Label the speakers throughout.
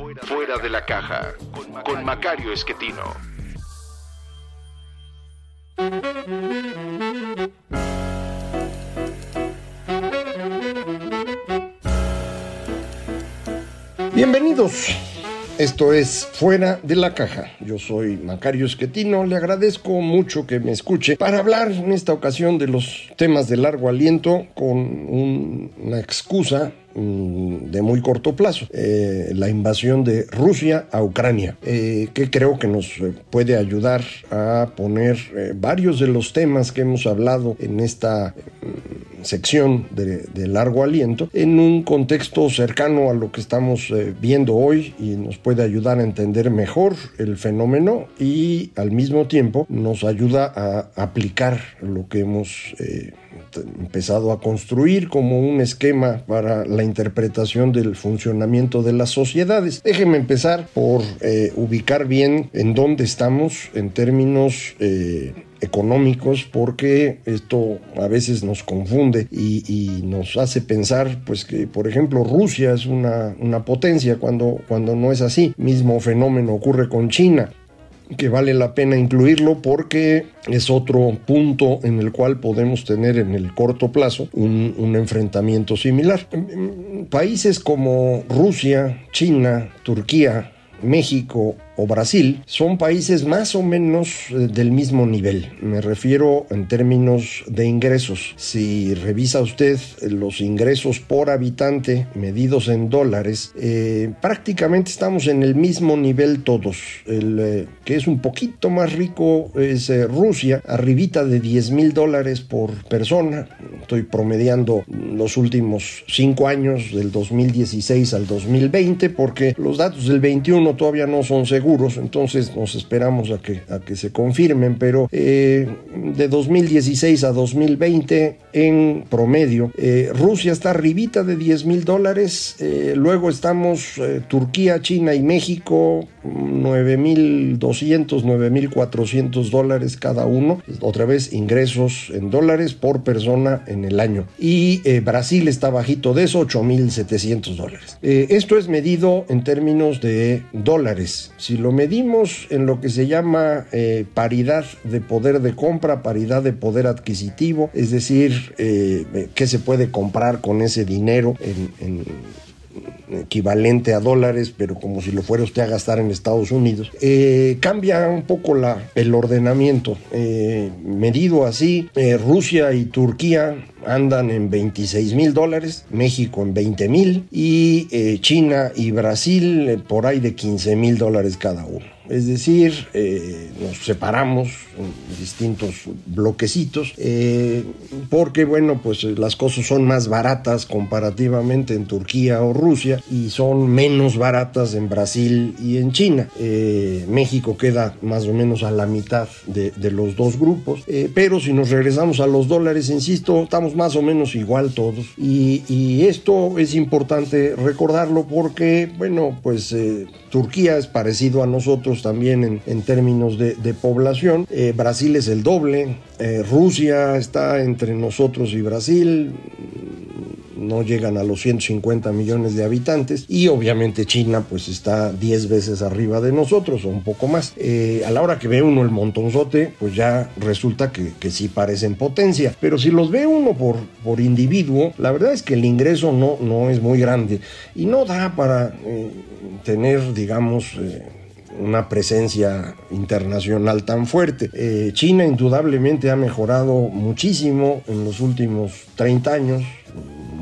Speaker 1: Fuera de la Caja con Macario Esquetino.
Speaker 2: Bienvenidos. Esto es Fuera de la Caja. Yo soy Macario Esquetino. Le agradezco mucho que me escuche para hablar en esta ocasión de los temas de largo aliento con una excusa de muy corto plazo, eh, la invasión de Rusia a Ucrania, eh, que creo que nos eh, puede ayudar a poner varios de los temas que hemos hablado en esta mm, sección de, largo aliento en un contexto cercano a lo que estamos viendo hoy y nos puede ayudar a entender mejor el fenómeno y al mismo tiempo nos ayuda a aplicar lo que hemos empezado a construir como un esquema para la interpretación del funcionamiento de las sociedades. Déjenme empezar por eh, ubicar bien en dónde estamos en términos eh, económicos porque esto a veces nos confunde y, y, nos hace pensar pues que por ejemplo Rusia es una, una potencia cuando, cuando no es así mismo fenómeno ocurre con China que vale la pena incluirlo porque es otro punto en el cual podemos tener en el corto plazo un, enfrentamiento similar. Países como Rusia, China, Turquía, México o Brasil son países más o menos eh, del mismo nivel. Me refiero en términos de ingresos. Si revisa usted los ingresos por habitante medidos en dólares, eh, prácticamente estamos en el mismo nivel todos. El eh, que es un poquito más rico es Rusia, arribita de 10 mil dólares por persona. Estoy promediando los últimos cinco años, del 2016 al 2020, porque los datos del 21 todavía no son seguros entonces nos esperamos a que, a que se confirmen, pero eh, de 2016 a 2020 en promedio, eh, Rusia está arribita de 10 mil dólares, eh, luego estamos Turquía, China y México, 9.200, 9.400 dólares cada uno, otra vez ingresos en dólares por persona en el año. Y Brasil está bajito de eso, 8.700 dólares. esto es medido en términos de dólares. Lo medimos en lo que se llama eh, paridad de poder de compra, paridad de poder adquisitivo, es decir, eh, qué se puede comprar con ese dinero en, equivalente a dólares, pero como si lo fuera usted a gastar en Estados Unidos, eh, cambia un poco la, el ordenamiento. medido así, Rusia y Turquía andan en 26 mil dólares, México en 20 mil y eh, China y Brasil eh, por ahí de 15 mil dólares cada uno. Es decir, eh, nos separamos en distintos bloquecitos porque, bueno, pues las cosas son más baratas comparativamente en Turquía o Rusia y son menos baratas en Brasil y en China. México queda más o menos a la mitad de, los dos grupos, pero si nos regresamos a los dólares, insisto, estamos más o menos igual todos. Y, esto es importante recordarlo porque, bueno, pues eh, Turquía es parecido a nosotros también en, términos de, población. Eh, Brasil es el doble. Eh, Rusia está entre nosotros y Brasil no llegan a los 150 millones de habitantes y obviamente China pues está 10 veces arriba de nosotros o un poco más. Eh, a la hora que ve uno el montonzote pues ya resulta que, que sí parecen potencia, pero si los ve uno por, por individuo, la verdad es que el ingreso no, no es muy grande y no da para tener digamos... una presencia internacional tan fuerte. China indudablemente ha mejorado muchísimo en los últimos 30 años,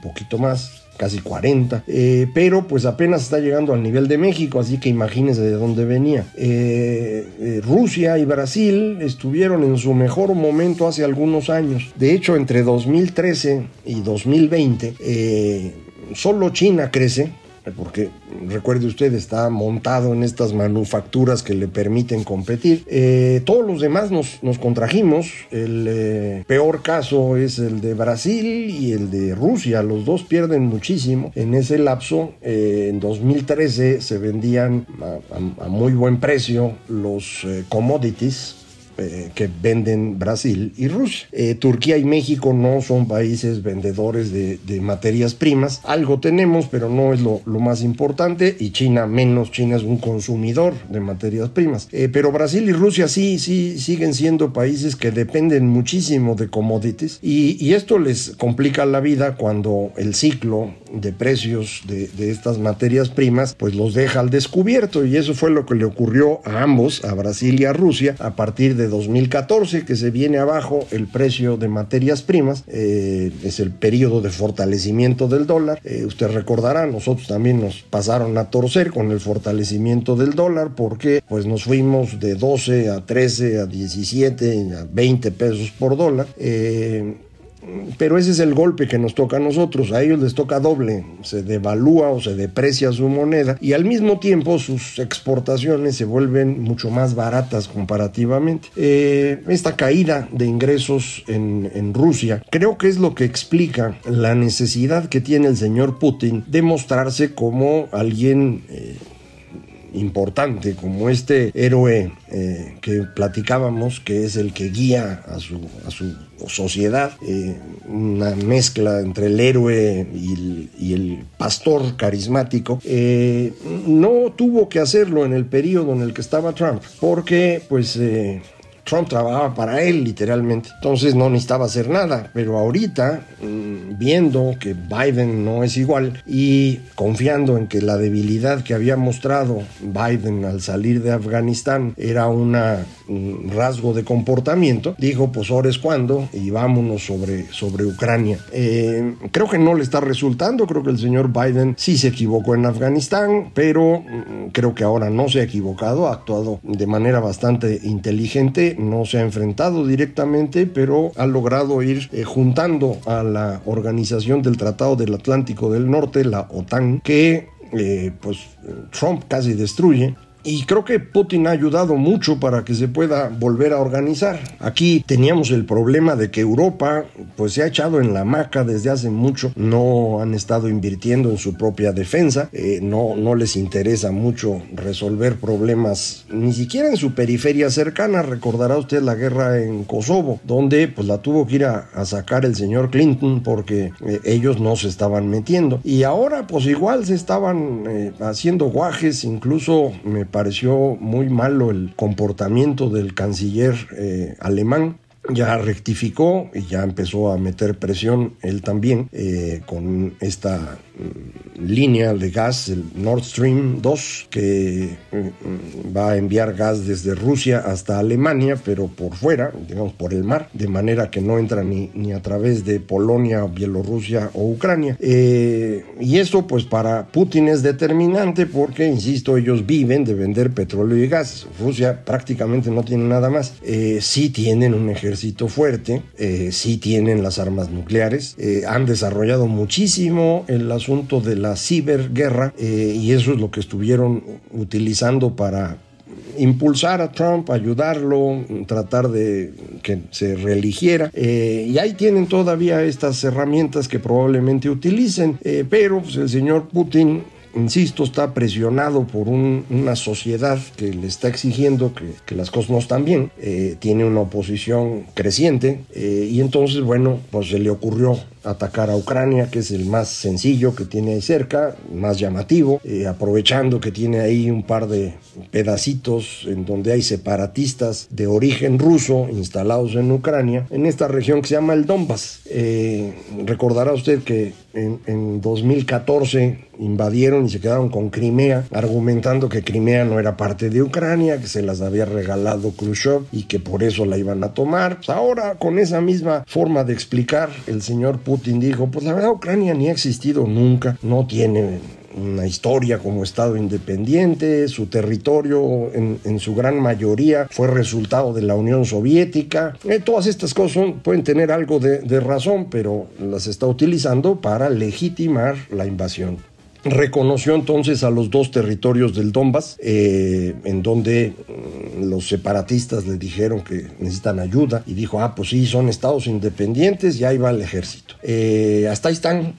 Speaker 2: poquito más, casi 40, eh, pero pues apenas está llegando al nivel de México, así que imagínense de dónde venía. Eh, eh, Rusia y Brasil estuvieron en su mejor momento hace algunos años. De hecho, entre 2013 y 2020, solo China crece porque recuerde usted, está montado en estas manufacturas que le permiten competir. Eh, todos los demás nos, nos contrajimos. El eh, peor caso es el de Brasil y el de Rusia. Los dos pierden muchísimo. En ese lapso, eh, en 2013 se vendían a, a, muy buen precio los commodities eh, que venden Brasil y Rusia. Eh, Turquía y México no son países vendedores de, materias primas. Algo tenemos, pero no es lo, más importante. Y China menos. China es un consumidor de materias primas. Eh, pero Brasil y Rusia sí, sí siguen siendo países que dependen muchísimo de commodities. Y, y esto les complica la vida cuando el ciclo de precios de, de, estas materias primas, pues los deja al descubierto. Y eso fue lo que le ocurrió a ambos, a Brasil y a Rusia, a partir de 2014 que se viene abajo el precio de materias primas, eh, es el periodo de fortalecimiento del dólar. Eh, usted recordará, nosotros también nos pasaron a torcer con el fortalecimiento del dólar porque pues nos fuimos de 12 a 13 a 17 a 20 pesos por dólar. Eh, pero ese es el golpe que nos toca a nosotros. A ellos les toca doble. Se devalúa o se deprecia su moneda y al mismo tiempo sus exportaciones se vuelven mucho más baratas comparativamente. Eh, esta caída de ingresos en, Rusia creo que es lo que explica la necesidad que tiene el señor Putin de mostrarse como alguien... Eh, importante como este héroe eh, que platicábamos, que es el que guía a su, a su sociedad, eh, una mezcla entre el héroe y el, pastor carismático, eh, no tuvo que hacerlo en el periodo en el que estaba Trump, porque pues Trump trabajaba para él literalmente, entonces no necesitaba hacer nada, pero ahorita mm, viendo que Biden no es igual y confiando en que la debilidad que había mostrado Biden al salir de Afganistán era un mm, rasgo de comportamiento, dijo pues ahora es cuando y vámonos sobre, sobre Ucrania. Eh, creo que no le está resultando, creo que el señor Biden sí se equivocó en Afganistán, pero mm, creo que ahora no se ha equivocado, ha actuado de manera bastante inteligente no se ha enfrentado directamente, pero ha logrado ir eh, juntando a la organización del Tratado del Atlántico del Norte, la OTAN, que eh, pues Trump casi destruye y creo que Putin ha ayudado mucho para que se pueda volver a organizar. Aquí teníamos el problema de que Europa pues se ha echado en la maca desde hace mucho, no han estado invirtiendo en su propia defensa, eh, no, no les interesa mucho resolver problemas ni siquiera en su periferia cercana. Recordará usted la guerra en Kosovo, donde pues la tuvo que ir a, sacar el señor Clinton porque eh, ellos no se estaban metiendo. Y ahora pues igual se estaban eh, haciendo guajes, incluso me pareció muy malo el comportamiento del canciller eh, alemán. Ya rectificó y ya empezó a meter presión él también eh, con esta línea de gas, el Nord Stream 2, que mm, va a enviar gas desde Rusia hasta Alemania, pero por fuera, digamos por el mar, de manera que no entra ni, ni a través de Polonia, Bielorrusia o Ucrania. Eh, y eso pues para Putin es determinante porque, insisto, ellos viven de vender petróleo y gas. Rusia prácticamente no tiene nada más. Eh, sí tienen un ejército fuerte, eh, sí tienen las armas nucleares, eh, han desarrollado muchísimo el asunto de la ciberguerra eh, y eso es lo que estuvieron utilizando para impulsar a Trump, ayudarlo, tratar de que se reeligiera. y ahí tienen todavía estas herramientas que probablemente utilicen, pero pues, el señor Putin insisto, está presionado por una sociedad que le está exigiendo que, las cosas no están bien, eh, tiene una oposición creciente eh, y entonces, bueno, pues se le ocurrió atacar a Ucrania, que es el más sencillo que tiene ahí cerca, más llamativo, eh, aprovechando que tiene ahí un par de pedacitos en donde hay separatistas de origen ruso instalados en Ucrania, en esta región que se llama el Donbass. Eh, recordará usted que en, en 2014 invadieron y se quedaron con Crimea, argumentando que Crimea no era parte de Ucrania, que se las había regalado Khrushchev y que por eso la iban a tomar. Pues ahora, con esa misma forma de explicar, el señor Putin dijo, pues la verdad Ucrania ni ha existido nunca, no tiene una historia como Estado independiente, su territorio en, su gran mayoría fue resultado de la Unión Soviética. Eh, todas estas cosas pueden tener algo de, razón, pero las está utilizando para legitimar la invasión. reconoció entonces a los dos territorios del Donbass, eh, en donde mm, los separatistas le dijeron que necesitan ayuda y dijo, ah, pues sí, son estados independientes y ahí va el ejército. Eh, hasta ahí están,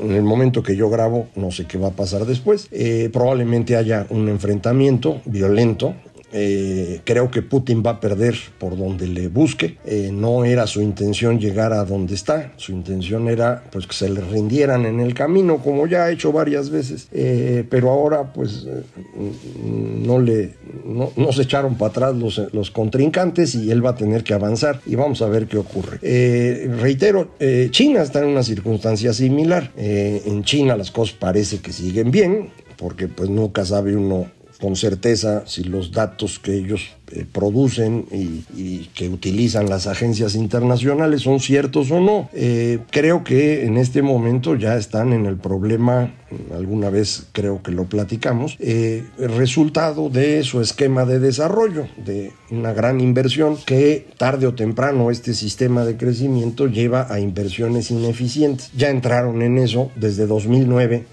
Speaker 2: en el momento que yo grabo, no sé qué va a pasar después, eh, probablemente haya un enfrentamiento violento eh, creo que Putin va a perder por donde le busque. Eh, no era su intención llegar a donde está. Su intención era pues que se le rindieran en el camino, como ya ha hecho varias veces. Eh, pero ahora pues no le no, se echaron para atrás los, los, contrincantes y él va a tener que avanzar y vamos a ver qué ocurre. reitero, China está en una circunstancia similar. en China las cosas parece que siguen bien porque pues nunca sabe uno con certeza si los datos que ellos eh, producen y, que utilizan las agencias internacionales son ciertos o no. Eh, creo que en este momento ya están en el problema, alguna vez creo que lo platicamos, eh, resultado de su esquema de desarrollo, de una gran inversión que tarde o temprano este sistema de crecimiento lleva a inversiones ineficientes. Ya entraron en eso desde 2009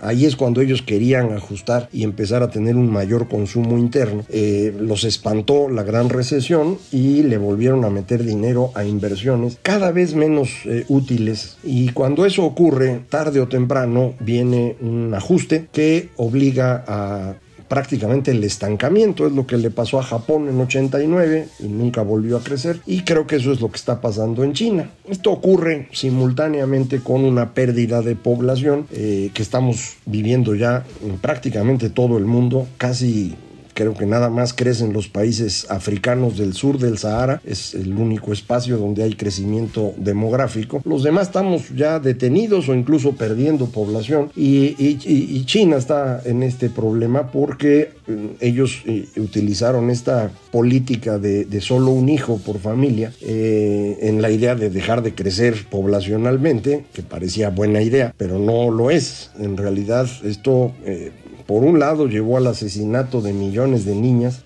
Speaker 2: Ahí es cuando ellos querían ajustar y empezar a tener un mayor consumo interno. Eh, los espantó la gran recesión y le volvieron a meter dinero a inversiones cada vez menos eh, útiles. Y cuando eso ocurre, tarde o temprano, viene un ajuste que obliga a prácticamente el estancamiento. Es lo que le pasó a Japón en 89 y nunca volvió a crecer. Y creo que eso es lo que está pasando en China. Esto ocurre simultáneamente con una pérdida de población eh, que estamos viviendo ya en prácticamente todo el mundo, casi Creo que nada más crecen los países africanos del sur del Sahara, es el único espacio donde hay crecimiento demográfico. Los demás estamos ya detenidos o incluso perdiendo población y, China está en este problema porque mm, ellos eh, utilizaron esta política de, solo un hijo por familia eh, en la idea de dejar de crecer poblacionalmente, que parecía buena idea, pero no lo es. En realidad esto eh, por un lado llevó al asesinato de millones de niñas,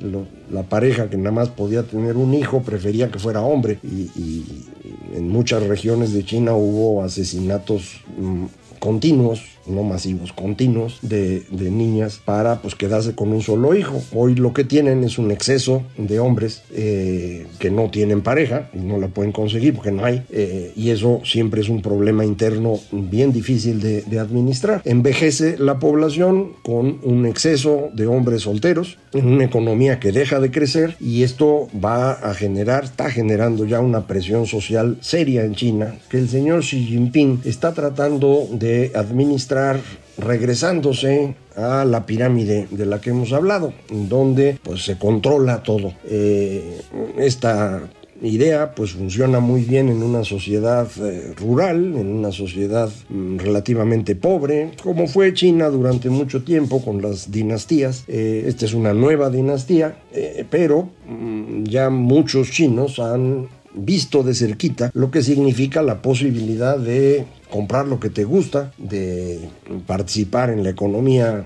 Speaker 2: la pareja que nada más podía tener un hijo prefería que fuera hombre y, en muchas regiones de China hubo asesinatos mm, continuos no masivos, continuos de, niñas para pues quedarse con un solo hijo. Hoy lo que tienen es un exceso de hombres eh, que no tienen pareja y no la pueden conseguir porque no hay eh, y eso siempre es un problema interno bien difícil de, administrar. Envejece la población con un exceso de hombres solteros en una economía que deja de crecer y esto va a generar, está generando ya una presión social seria en China que el señor Xi Jinping está tratando de administrar regresándose a la pirámide de la que hemos hablado, donde pues se controla todo. Eh, esta idea pues funciona muy bien en una sociedad eh, rural, en una sociedad mm, relativamente pobre, como fue China durante mucho tiempo con las dinastías. Eh, esta es una nueva dinastía, pero mm, ya muchos chinos han visto de cerquita lo que significa la posibilidad de comprar lo que te gusta, de participar en la economía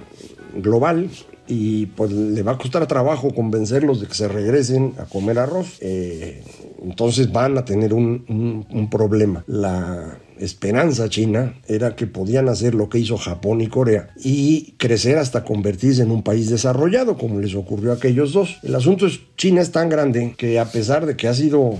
Speaker 2: global y pues le va a costar trabajo convencerlos de que se regresen a comer arroz. Eh, entonces van a tener un, un problema. La esperanza china era que podían hacer lo que hizo Japón y Corea y crecer hasta convertirse en un país desarrollado, como les ocurrió a aquellos dos. El asunto es, China es tan grande que a pesar de que ha sido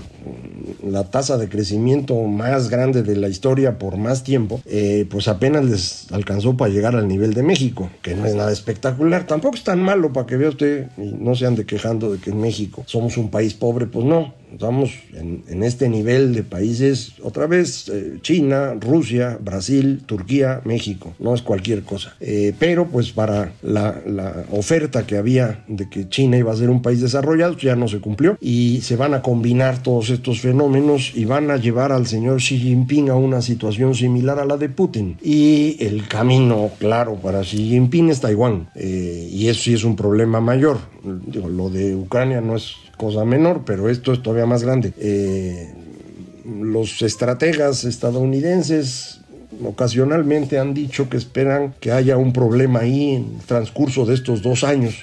Speaker 2: la tasa de crecimiento más grande de la historia por más tiempo, eh, pues apenas les alcanzó para llegar al nivel de México, que no es nada espectacular. Tampoco es tan malo para que vea usted y no se ande quejando de que en México somos un país pobre, pues no. Estamos en, este nivel de países, otra vez, eh, China, Rusia, Brasil, Turquía, México, no es cualquier cosa. Eh, pero pues para la, la, oferta que había de que China iba a ser un país desarrollado, ya no se cumplió y se van a combinar todos estos fenómenos y van a llevar al señor Xi Jinping a una situación similar a la de Putin. Y el camino claro para Xi Jinping es Taiwán eh, y eso sí es un problema mayor. Digo, lo de Ucrania no es cosa menor, pero esto es todavía más grande. Eh, los estrategas estadounidenses ocasionalmente han dicho que esperan que haya un problema ahí en el transcurso de estos dos años.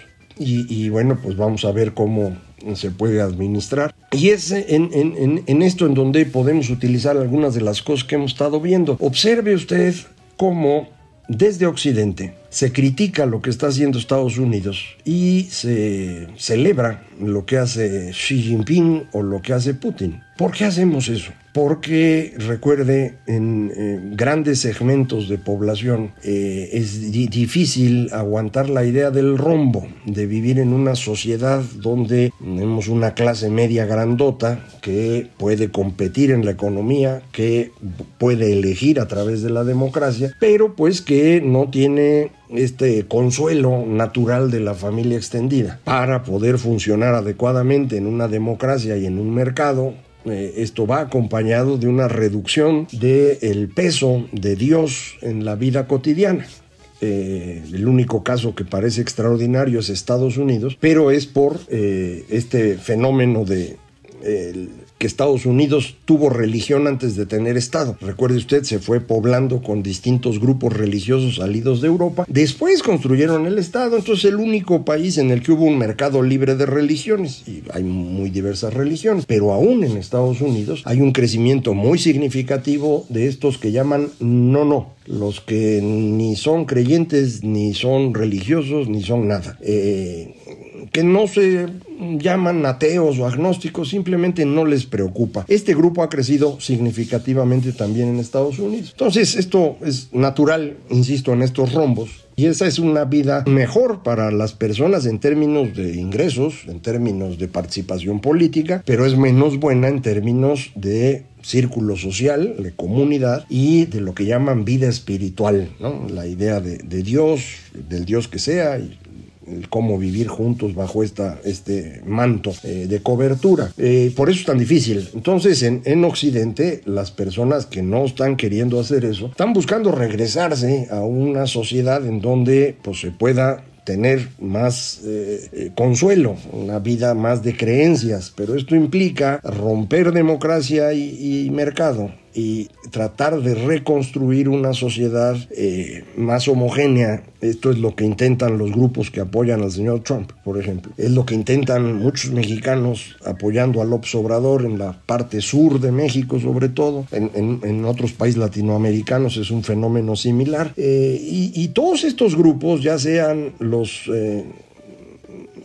Speaker 2: Y, bueno, pues vamos a ver cómo se puede administrar. Y es en, en, en, esto en donde podemos utilizar algunas de las cosas que hemos estado viendo. Observe usted cómo desde Occidente se critica lo que está haciendo Estados Unidos y se celebra lo que hace Xi Jinping o lo que hace Putin. ¿Por qué hacemos eso? Porque, recuerde, en grandes segmentos de población eh, es difícil aguantar la idea del rombo, de vivir en una sociedad donde tenemos una clase media grandota que puede competir en la economía, que puede elegir a través de la democracia, pero pues que no tiene este consuelo natural de la familia extendida para poder funcionar adecuadamente en una democracia y en un mercado eh, esto va acompañado de una reducción del peso de Dios en la vida cotidiana. Eh, el único caso que parece extraordinario es Estados Unidos, pero es por eh, este fenómeno de que Estados Unidos tuvo religión antes de tener Estado. Recuerde usted, se fue poblando con distintos grupos religiosos salidos de Europa. Después construyeron el Estado, entonces el único país en el que hubo un mercado libre de religiones. Y hay muy diversas religiones, pero aún en Estados Unidos hay un crecimiento muy significativo de estos que llaman no, no, los que ni son creyentes, ni son religiosos, ni son nada. Eh, que no se llaman ateos o agnósticos, simplemente no les preocupa. Este grupo ha crecido significativamente también en Estados Unidos. Entonces, esto es natural, insisto, en estos rombos. Y esa es una vida mejor para las personas en términos de ingresos, en términos de participación política, pero es menos buena en términos de círculo social, de comunidad y de lo que llaman vida espiritual, ¿no? La idea de, de Dios, del Dios que sea, cómo vivir juntos bajo esta, este manto eh, de cobertura. Eh, por eso es tan difícil. Entonces, en, en, Occidente, las personas que no están queriendo hacer eso, están buscando regresarse a una sociedad en donde pues, se pueda tener más eh, consuelo, una vida más de creencias, pero esto implica romper democracia y mercado y tratar de reconstruir una sociedad eh, más homogénea. Esto es lo que intentan los grupos que apoyan al señor Trump, por ejemplo. Es lo que intentan muchos mexicanos apoyando a López Obrador en la parte sur de México, sobre todo. En, otros países latinoamericanos es un fenómeno similar. Eh, y, todos estos grupos, ya sean los... Eh,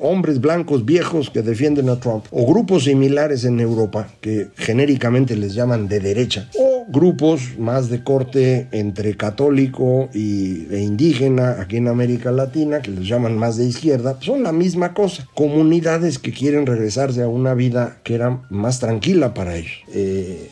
Speaker 2: hombres blancos viejos que defienden a Trump, o grupos similares en Europa que genéricamente les llaman de derecha, o grupos más de corte entre católico y, e indígena aquí en América Latina, que les llaman más de izquierda, son la misma cosa. Comunidades que quieren regresarse a una vida que era más tranquila para ellos. Eh,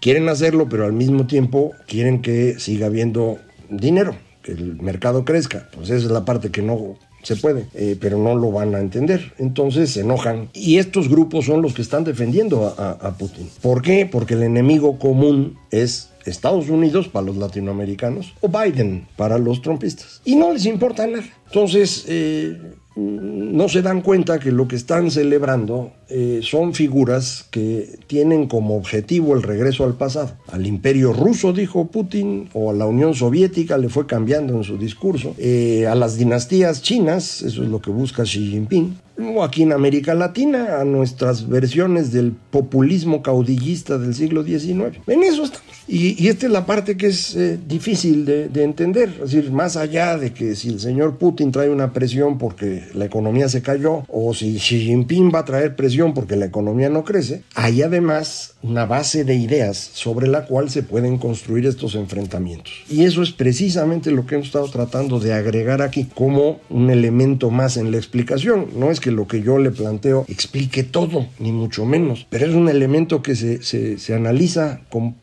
Speaker 2: quieren hacerlo, pero al mismo tiempo quieren que siga habiendo dinero, que el mercado crezca. Pues esa es la parte que no se puede, eh, pero no lo van a entender. Entonces se enojan. Y estos grupos son los que están defendiendo a, Putin. ¿Por qué? Porque el enemigo común es Estados Unidos para los latinoamericanos o Biden para los trompistas. Y no les importa nada. Entonces, eh, no se dan cuenta que lo que están celebrando eh, son figuras que tienen como objetivo el regreso al pasado. Al imperio ruso, dijo Putin, o a la Unión Soviética, le fue cambiando en su discurso. Eh, a las dinastías chinas, eso es lo que busca Xi Jinping o aquí en América Latina, a nuestras versiones del populismo caudillista del siglo XIX. En eso estamos. Y, esta es la parte que es eh, difícil de, entender. Es decir, más allá de que si el señor Putin trae una presión porque la economía se cayó, o si Xi Jinping va a traer presión porque la economía no crece, hay además una base de ideas sobre la cual se pueden construir estos enfrentamientos. Y eso es precisamente lo que hemos estado tratando de agregar aquí como un elemento más en la explicación. No es que lo que yo le planteo explique todo, ni mucho menos, pero es un elemento que se, se, analiza con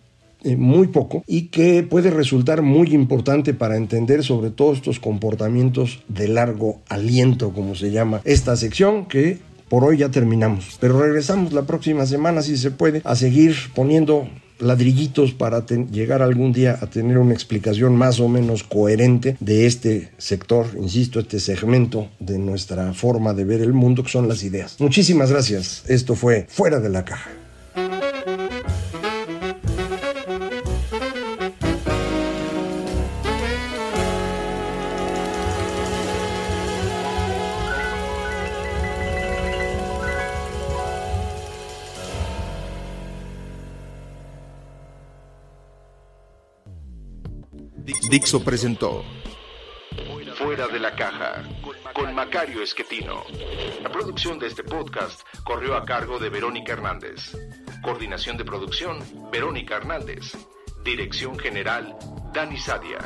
Speaker 2: eh, muy poco y que puede resultar muy importante para entender sobre todo estos comportamientos de largo aliento, como se llama esta sección, que por hoy ya terminamos. Pero regresamos la próxima semana, si se puede, a seguir poniendo ladrillitos para llegar algún día a tener una explicación más o menos coherente de este sector, insisto, este segmento de nuestra forma de ver el mundo, que son las ideas. Muchísimas gracias. Esto fue Fuera de la Caja.
Speaker 1: Dixo presentó Fuera de la caja con Macario Esquetino. La producción de este podcast corrió a cargo de Verónica Hernández. Coordinación de producción, Verónica Hernández. Dirección General, Dani Sadia.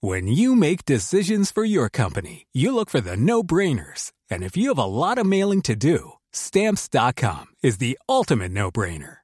Speaker 3: When you make decisions for your company, you look for the no-brainers. And if you have a lot of mailing to do, stamps.com is the ultimate no-brainer.